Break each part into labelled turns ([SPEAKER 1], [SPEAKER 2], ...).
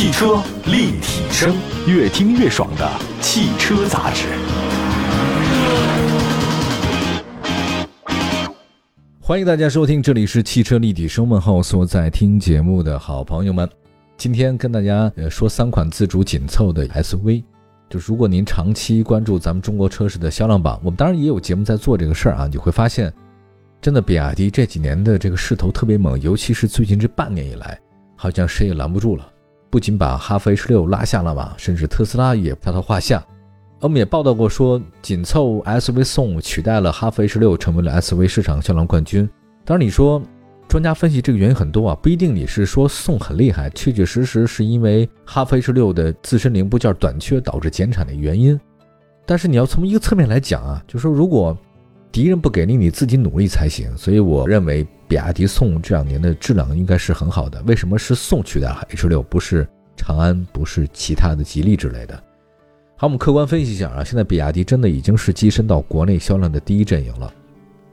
[SPEAKER 1] 汽车立体声，越听越爽的汽车杂志。
[SPEAKER 2] 欢迎大家收听，这里是汽车立体声。问候所在听节目的好朋友们，今天跟大家呃说三款自主紧凑的 SUV。就如果您长期关注咱们中国车市的销量榜，我们当然也有节目在做这个事儿啊，你会发现，真的比亚迪这几年的这个势头特别猛，尤其是最近这半年以来，好像谁也拦不住了。不仅把哈弗 H 六拉下了马，甚至特斯拉也不在他话下。我们也报道过说，紧凑 SUV 宋取代了哈弗 H 六，成为了 SUV 市场销量冠军。当然，你说专家分析这个原因很多啊，不一定你是说宋很厉害，确确实实是因为哈弗 H 六的自身零部件短缺导致减产的原因。但是你要从一个侧面来讲啊，就说如果敌人不给力，你自己努力才行。所以我认为比亚迪宋这两年的质量应该是很好的。为什么是宋取代 H 六，不是长安，不是其他的吉利之类的？好，我们客观分析一下啊，现在比亚迪真的已经是跻身到国内销量的第一阵营了。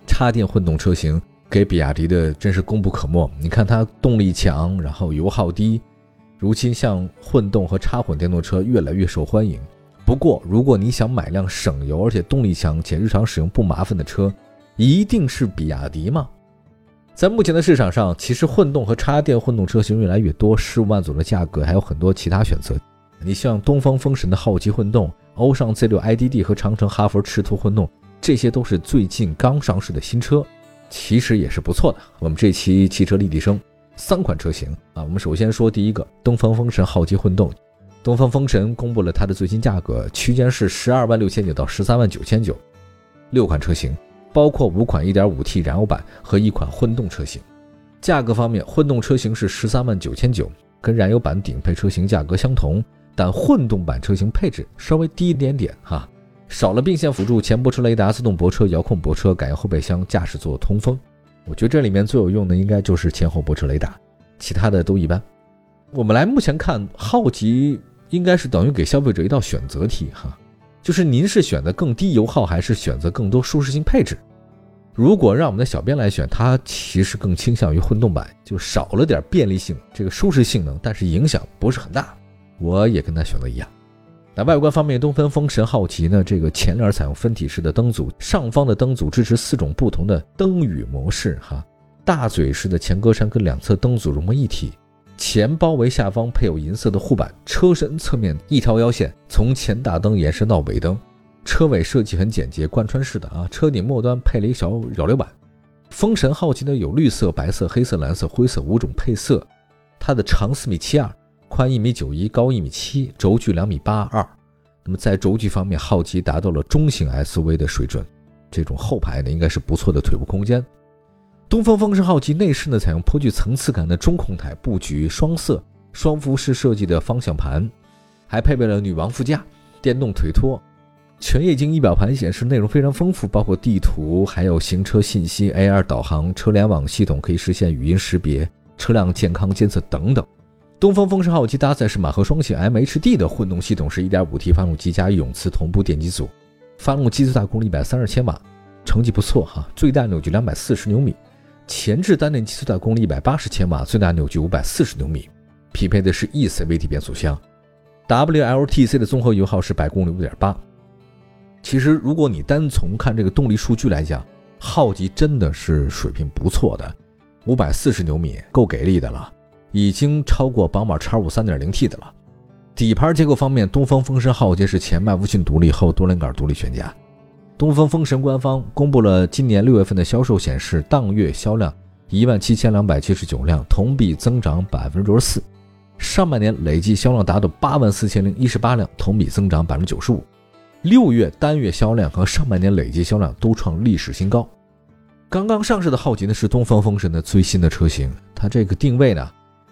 [SPEAKER 2] 插电混动车型给比亚迪的真是功不可没。你看它动力强，然后油耗低，如今像混动和插混电动车越来越受欢迎。不过，如果你想买辆省油而且动力强且日常使用不麻烦的车，一定是比亚迪吗？在目前的市场上，其实混动和插电混动车型越来越多，十五万左右的价格还有很多其他选择。你像东风风神的浩极混动、欧尚 Z6 IDD 和长城哈弗赤兔混动，这些都是最近刚上市的新车，其实也是不错的。我们这期汽车立体声三款车型啊，我们首先说第一个东风风神浩极混动。东风风神公布了它的最新价格，区间是十二万六千九到十三万九千九，六款车型，包括五款 1.5T 燃油版和一款混动车型。价格方面，混动车型是十三万九千九，跟燃油版顶配车型价格相同。但混动版车型配置稍微低一点点哈，少了并线辅助、前泊车雷达、自动泊车、遥控泊车、感应后备箱、驾驶座通风。我觉得这里面最有用的应该就是前后泊车雷达，其他的都一般。我们来目前看，浩极应该是等于给消费者一道选择题哈，就是您是选择更低油耗还是选择更多舒适性配置？如果让我们的小编来选，他其实更倾向于混动版，就少了点便利性，这个舒适性能，但是影响不是很大。我也跟他选择一样。那外观方面，东风风神浩极呢？这个前脸采用分体式的灯组，上方的灯组支持四种不同的灯语模式。哈，大嘴式的前格栅跟两侧灯组融为一体，前包围下方配有银色的护板，车身侧面一条腰线从前大灯延伸到尾灯，车尾设计很简洁，贯穿式的啊。车顶末端配了一小扰流板。风神浩极呢有绿色、白色、黑色、蓝色、灰色五种配色，它的长四米七二。宽一米九一，高一米七，轴距两米八二。那么在轴距方面，浩极达到了中型 SUV 的水准。这种后排呢，应该是不错的腿部空间。东风风神浩极内饰呢，采用颇具层次感的中控台布局，双色双幅式设计的方向盘，还配备了女王副驾、电动腿托。全液晶仪表盘显示内容非常丰富，包括地图，还有行车信息、AR 导航、车联网系统可以实现语音识别、车辆健康监测等等。东风风神浩极搭载是马赫双擎 MHD 的混动系统，是 1.5T 发动机加永磁同步电机组，发动机最大功率130千瓦，成绩不错哈，最大扭矩240牛米，前置单电机最大功率180千瓦，最大扭矩540牛米，匹配的是 eCVT 变速箱，WLTC 的综合油耗是百公里5.8。其实如果你单从看这个动力数据来讲，浩极真的是水平不错的，540牛米够给力的了。已经超过宝马 X5 3.0T 的了。底盘结构方面，东风风神浩极是前麦弗逊独立后多连杆独立悬架。东风风神官方公布了今年六月份的销售显示，当月销量一万七千两百七十九辆，同比增长百分之六十四。上半年累计销量达到八万四千零一十八辆，同比增长百分之九十五。六月单月销量和上半年累计销量都创历史新高。刚刚上市的浩极呢是东风风神的最新的车型，它这个定位呢。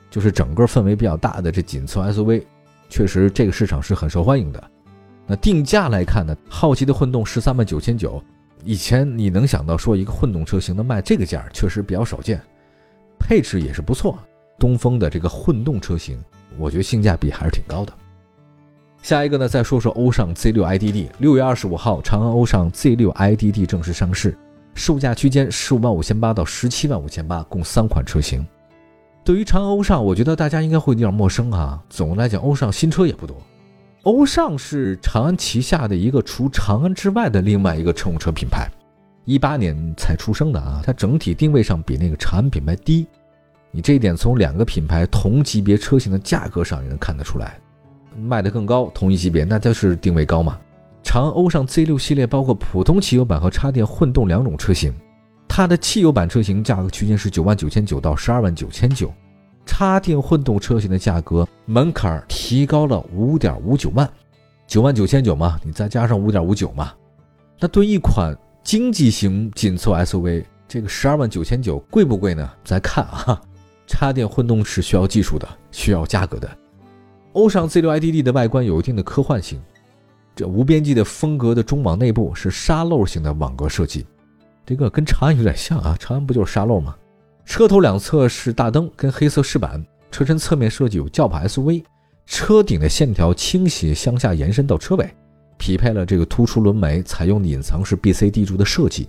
[SPEAKER 2] 就是整个氛围比较大的这紧凑 SUV，确实这个市场是很受欢迎的。那定价来看呢，浩极的混动十三万九千九，以前你能想到说一个混动车型能卖这个价，确实比较少见。配置也是不错，东风的这个混动车型，我觉得性价比还是挺高的。下一个呢，再说说欧尚 Z6 IDD，六月二十五号，长安欧尚 Z6 IDD 正式上市，售价区间十五万五千八到十七万五千八，共三款车型。对于长安欧尚，我觉得大家应该会有点陌生啊。总的来讲，欧尚新车也不多。欧尚是长安旗下的一个除长安之外的另外一个乘用车品牌，一八年才出生的啊。它整体定位上比那个长安品牌低，你这一点从两个品牌同级别车型的价格上也能看得出来。卖的更高，同一级别，那就是定位高嘛。长安欧尚 Z6 系列包括普通汽油版和插电混动两种车型，它的汽油版车型价格区间是九万九千九到十二万九千九，插电混动车型的价格门槛提高了五点五九万，九万九千九嘛，你再加上五点五九嘛，那对一款经济型紧凑 SUV，这个十二万九千九贵不贵呢？咱看啊，插电混动是需要技术的，需要价格的。欧尚 Z6 IDD 的外观有一定的科幻性，这无边际的风格的中网内部是沙漏型的网格设计，这个跟长安有点像啊，长安不就是沙漏吗？车头两侧是大灯跟黑色饰板，车身侧面设计有轿跑 SUV，车顶的线条倾斜向下延伸到车尾，匹配了这个突出轮眉，采用隐藏式 BCD 柱的设计，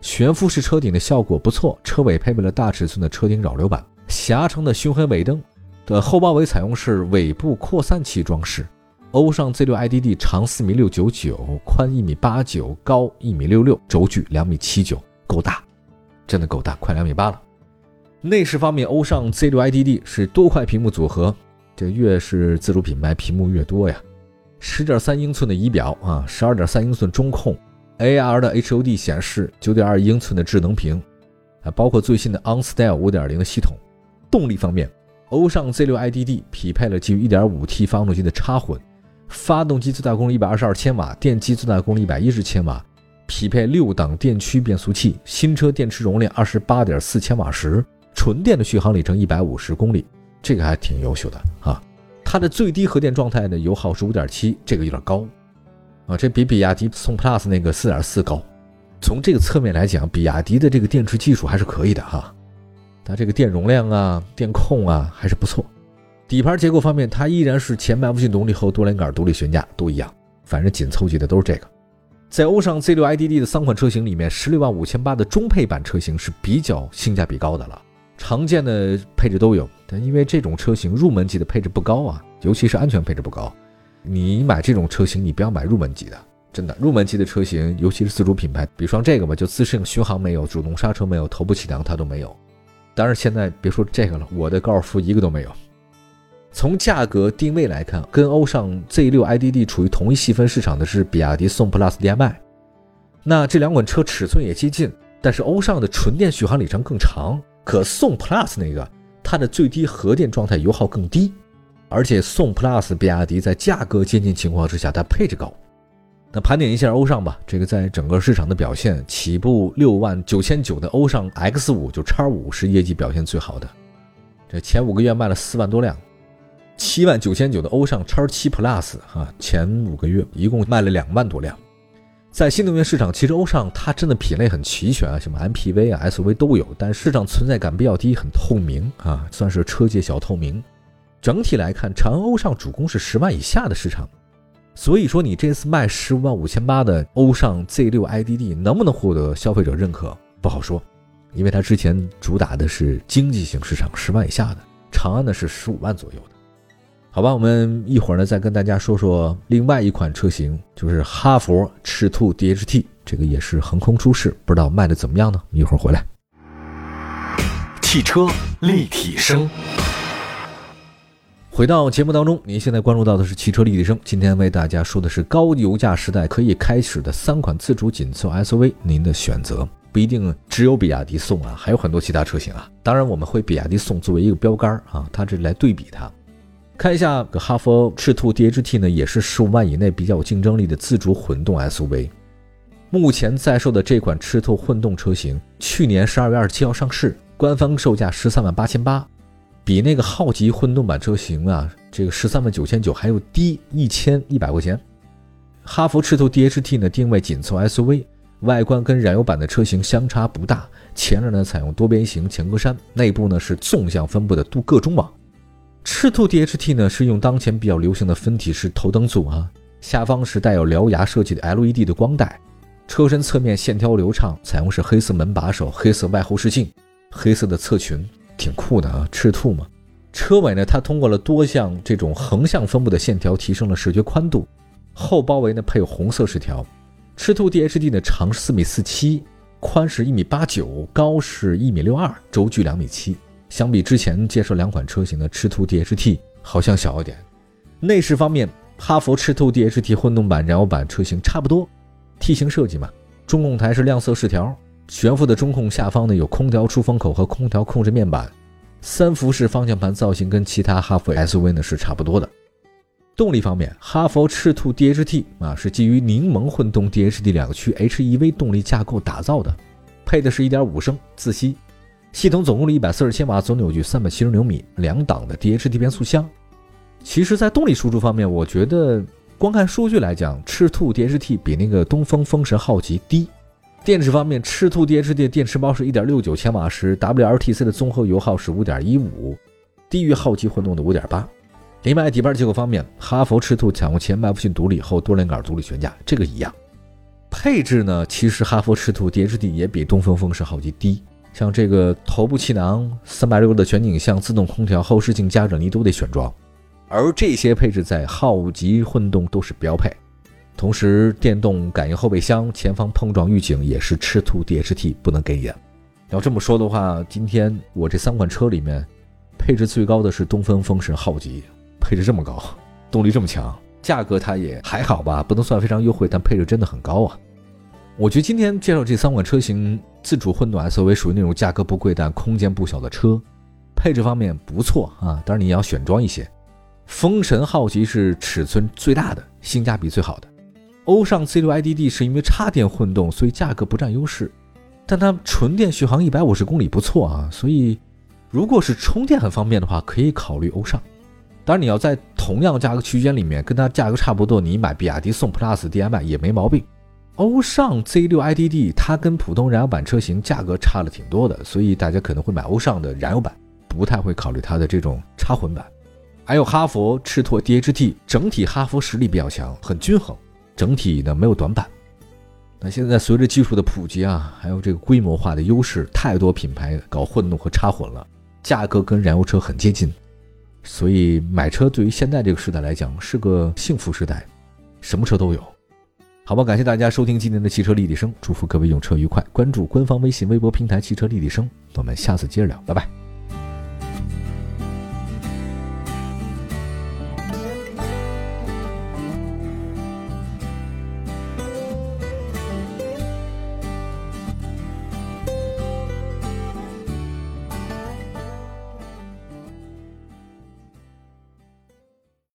[SPEAKER 2] 悬浮式车顶的效果不错，车尾配备了大尺寸的车顶扰流板，狭长的熏黑尾灯。的后包围采用是尾部扩散器装饰，欧尚 Z6 IDD 长四米六九九，宽一米八九，高一米六六，轴距两米七九，够大，真的够大，快两米八了。内饰方面，欧尚 Z6 IDD 是多块屏幕组合，这越是自主品牌，屏幕越多呀。十点三英寸的仪表啊，十二点三英寸中控，AR 的 HUD 显示，九点二英寸的智能屏，啊，包括最新的 OnStyle 五点零的系统。动力方面。欧尚 Z6 IDD 匹配了基于 1.5T 发动机的插混，发动机最大功率122千瓦，电机最大功率110千瓦，匹配六档电驱变速器，新车电池容量28.4千瓦时，纯电的续航里程150公里，这个还挺优秀的啊。它的最低核电状态的油耗是5.7，这个有点高啊，这比比亚迪宋 PLUS 那个4.4高。从这个侧面来讲，比亚迪的这个电池技术还是可以的哈。它这个电容量啊、电控啊还是不错。底盘结构方面，它依然是前麦弗逊动力后多连杆独立悬架都一样，反正紧凑级的都是这个。在欧尚 Z6 IDD 的三款车型里面，十六万五千八的中配版车型是比较性价比高的了，常见的配置都有。但因为这种车型入门级的配置不高啊，尤其是安全配置不高。你买这种车型，你不要买入门级的，真的入门级的车型，尤其是自主品牌，比方这个吧，就自适应巡航没有，主动刹车没有，头部气囊它都没有。当然，现在别说这个了，我的高尔夫一个都没有。从价格定位来看，跟欧尚 Z6 IDD 处于同一细分市场的是比亚迪宋 PLUS DM-i。那这两款车尺寸也接近，但是欧尚的纯电续航里程更长，可宋 PLUS 那个它的最低核电状态油耗更低，而且宋 PLUS 比亚迪在价格接近情况之下，它配置高。那盘点一下欧尚吧，这个在整个市场的表现，起步六万九千九的欧尚 X 五就叉五是业绩表现最好的，这前五个月卖了四万多辆。七万九千九的欧尚叉七 Plus 哈，前五个月一共卖了两万多辆。在新能源市场，其实欧尚它真的品类很齐全啊，什么 MPV 啊、SUV 都有，但市场存在感比较低，很透明啊，算是车界小透明。整体来看，长安欧尚主攻是十万以下的市场。所以说，你这次卖十五万五千八的欧尚 Z6 IDD 能不能获得消费者认可，不好说，因为它之前主打的是经济型市场，十万以下的，长安呢是十五万左右的。好吧，我们一会儿呢再跟大家说说另外一款车型，就是哈佛赤兔 DHT，这个也是横空出世，不知道卖的怎么样呢？一会儿回来。
[SPEAKER 1] 汽车立体声。
[SPEAKER 2] 回到节目当中，您现在关注到的是汽车立体声。今天为大家说的是高油价时代可以开始的三款自主紧凑 SUV，您的选择不一定只有比亚迪宋啊，还有很多其他车型啊。当然，我们会比亚迪宋作为一个标杆啊，它这来对比它。看一下哈弗赤兔 DHT 呢，也是十五万以内比较有竞争力的自主混动 SUV。目前在售的这款赤兔混动车型，去年十二月二十七号上市，官方售价十三万八千八。比那个浩吉混动版车型啊，这个十三万九千九还要低一千一百块钱。哈弗赤兔 DHT 呢，定位紧凑 SUV，外观跟燃油版的车型相差不大。前脸呢采用多边形前格栅，内部呢是纵向分布的镀铬中网。赤兔 DHT 呢是用当前比较流行的分体式头灯组啊，下方是带有獠牙设计的 LED 的光带。车身侧面线条流畅，采用是黑色门把手、黑色外后视镜、黑色的侧裙。挺酷的啊，赤兔嘛。车尾呢，它通过了多项这种横向分布的线条，提升了视觉宽度。后包围呢配有红色饰条。赤兔 DHD 呢长四米四七，宽是一米八九，高是一米六二，轴距两米七。相比之前介绍两款车型的赤兔 DHT，好像小一点。内饰方面，哈弗赤兔 DHT 混动版、燃油版车型差不多，T 型设计嘛。中控台是亮色饰条，悬浮的中控下方呢有空调出风口和空调控制面板。三辐式方向盘造型跟其他哈弗 SUV 呢是差不多的。动力方面，哈弗赤兔 DHT 啊是基于柠檬混动 DHT 两驱 HEV 动力架构打造的，配的是一点五升自吸系统，总功率一百四十千瓦，总扭矩三百七十牛米，两档的 DHT 变速箱。其实，在动力输出方面，我觉得。光看数据来讲，赤兔 DHT 比那个东风风神浩极低。电池方面，赤兔 DHT 电池包是1.69千瓦时，WLTC 的综合油耗是5.15，低于浩极混动的5.8。另外，底盘结构方面，哈弗赤兔采用前麦弗逊独立后多连杆独立悬架，这个一样。配置呢，其实哈弗赤兔 DHT 也比东风风神浩极低，像这个头部气囊、360度的全景像、自动空调、后视镜加热你都得选装。而这些配置在浩极混动都是标配，同时电动感应后备箱、前方碰撞预警也是赤兔 DHT 不能给你的。要这么说的话，今天我这三款车里面，配置最高的是东风风神浩劫，配置这么高，动力这么强，价格它也还好吧，不能算非常优惠，但配置真的很高啊。我觉得今天介绍这三款车型，自主混动 SUV 属于那种价格不贵但空间不小的车，配置方面不错啊，当然你要选装一些。风神浩劫是尺寸最大的，性价比最好的。欧尚 C6IDD 是因为插电混动，所以价格不占优势，但它纯电续航一百五十公里不错啊，所以如果是充电很方便的话，可以考虑欧尚。当然，你要在同样价格区间里面跟它价格差不多，你买比亚迪宋 PLUS DM-i 也没毛病。欧尚 Z6IDD 它跟普通燃油版车型价格差了挺多的，所以大家可能会买欧尚的燃油版，不太会考虑它的这种插混版。还有哈弗赤兔 DHT，整体哈弗实力比较强，很均衡，整体呢没有短板。那现在随着技术的普及啊，还有这个规模化的优势，太多品牌搞混动和插混了，价格跟燃油车很接近，所以买车对于现在这个时代来讲是个幸福时代，什么车都有。好吧，感谢大家收听今天的汽车立体声，祝福各位用车愉快，关注官方微信、微博平台汽车立体声，我们下次接着聊，拜拜。